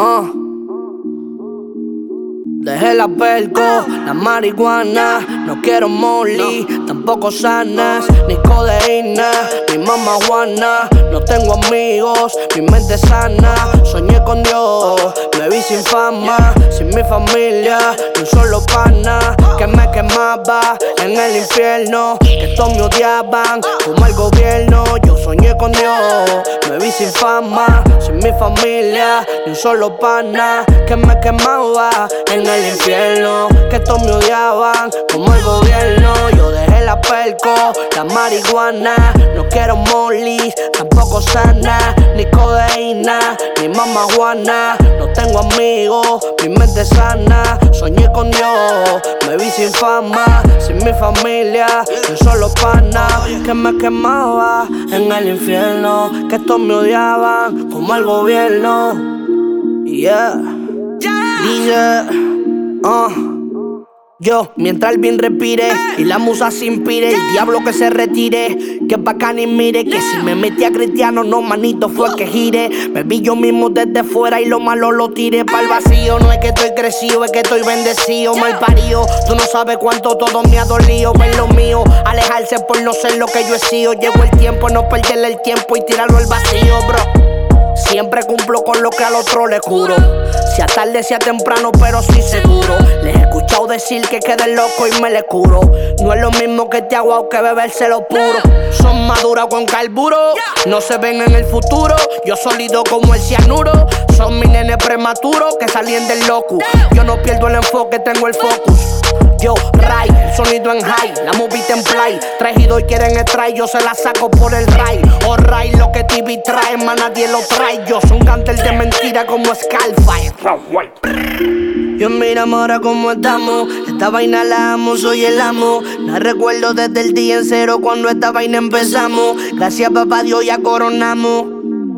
Uh. Dejé la perco, la marihuana, no quiero molly, tampoco sanas, ni codeína, ni mamá juana, no tengo amigos, mi mente sana, soñé con Dios, me vi sin fama, sin mi familia, ni un solo pana, que me quemaba en el infierno, que todos me odiaban, como el gobierno, yo soñé con Dios, me vi sin fama, sin mi familia, ni un solo pana, que me quemaba en el infierno, que todos me odiaban, como el gobierno. Yo dejé la perco, la marihuana, no quiero molly, tampoco sana, ni codeína, ni mamá juana. No tengo amigos, mi mente sana, soñé con Dios, me vi sin fama, sin mi familia, ni solo pana, que me quemaba en el infierno, que todos me odiaban, como el gobierno. Yeah. Dice. Uh. Yo, mientras el bien respire y la musa se inspire, el diablo que se retire, que pa' acá ni mire, que si me metí a cristiano, no manito fue que gire. Me vi yo mismo desde fuera y lo malo lo tiré para el vacío. No es que estoy crecido, es que estoy bendecido, mal parido. Tú no sabes cuánto todo me ha dolido, ver lo mío, alejarse por no ser lo que yo he sido. Llegó el tiempo, no perderle el tiempo y tirarlo al vacío, bro. Siempre cumplo con lo que al otro le juro. Sea tarde, sea temprano, pero sí seguro. Les he escuchado que quede loco y me le curo. No es lo mismo que te agua que beberse lo puro. Son maduras con carburo, no se ven en el futuro. Yo sólido como el cianuro. Son mis nenes prematuros que salen del loco. Yo no pierdo el enfoque, tengo el focus. Yo, Ray, sonido en high, la movie en play. Tres y quieren extraer, yo se la saco por el Ray. O Ray, lo que TV trae, más nadie lo trae. Yo soy un cantel de mentira como Skyfire. Yo mira ahora cómo estamos. Esta vaina la amo, soy el amo. No recuerdo desde el día en cero cuando esta vaina empezamos. Gracias, papá Dios, ya coronamos.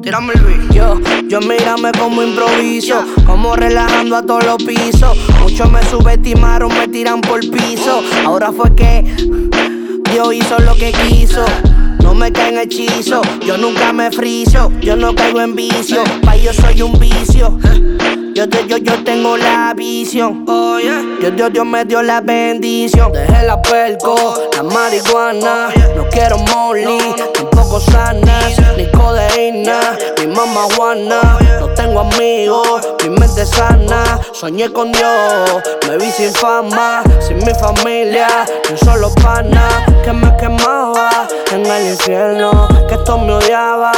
Tírame el beat. Yo, yo mírame como improviso, como relajando a todos los pisos. Muchos me subestimaron, me tiran por piso. Ahora fue que Dios hizo lo que quiso. Me caen hechizo, yo nunca me friso, yo no caigo en vicio, pa' yo soy un vicio. Yo, yo, yo tengo la visión. Oh, Dios, Dios, Dios me dio la bendición. Dejé la perco, la marihuana. No quiero molly, tampoco sanas, ni codeína, ni mamá juana. No tengo amigos, mi mente sana. Soñé con Dios, me vi sin fama, sin mi familia, ni solo pana que Que todos me gobierno.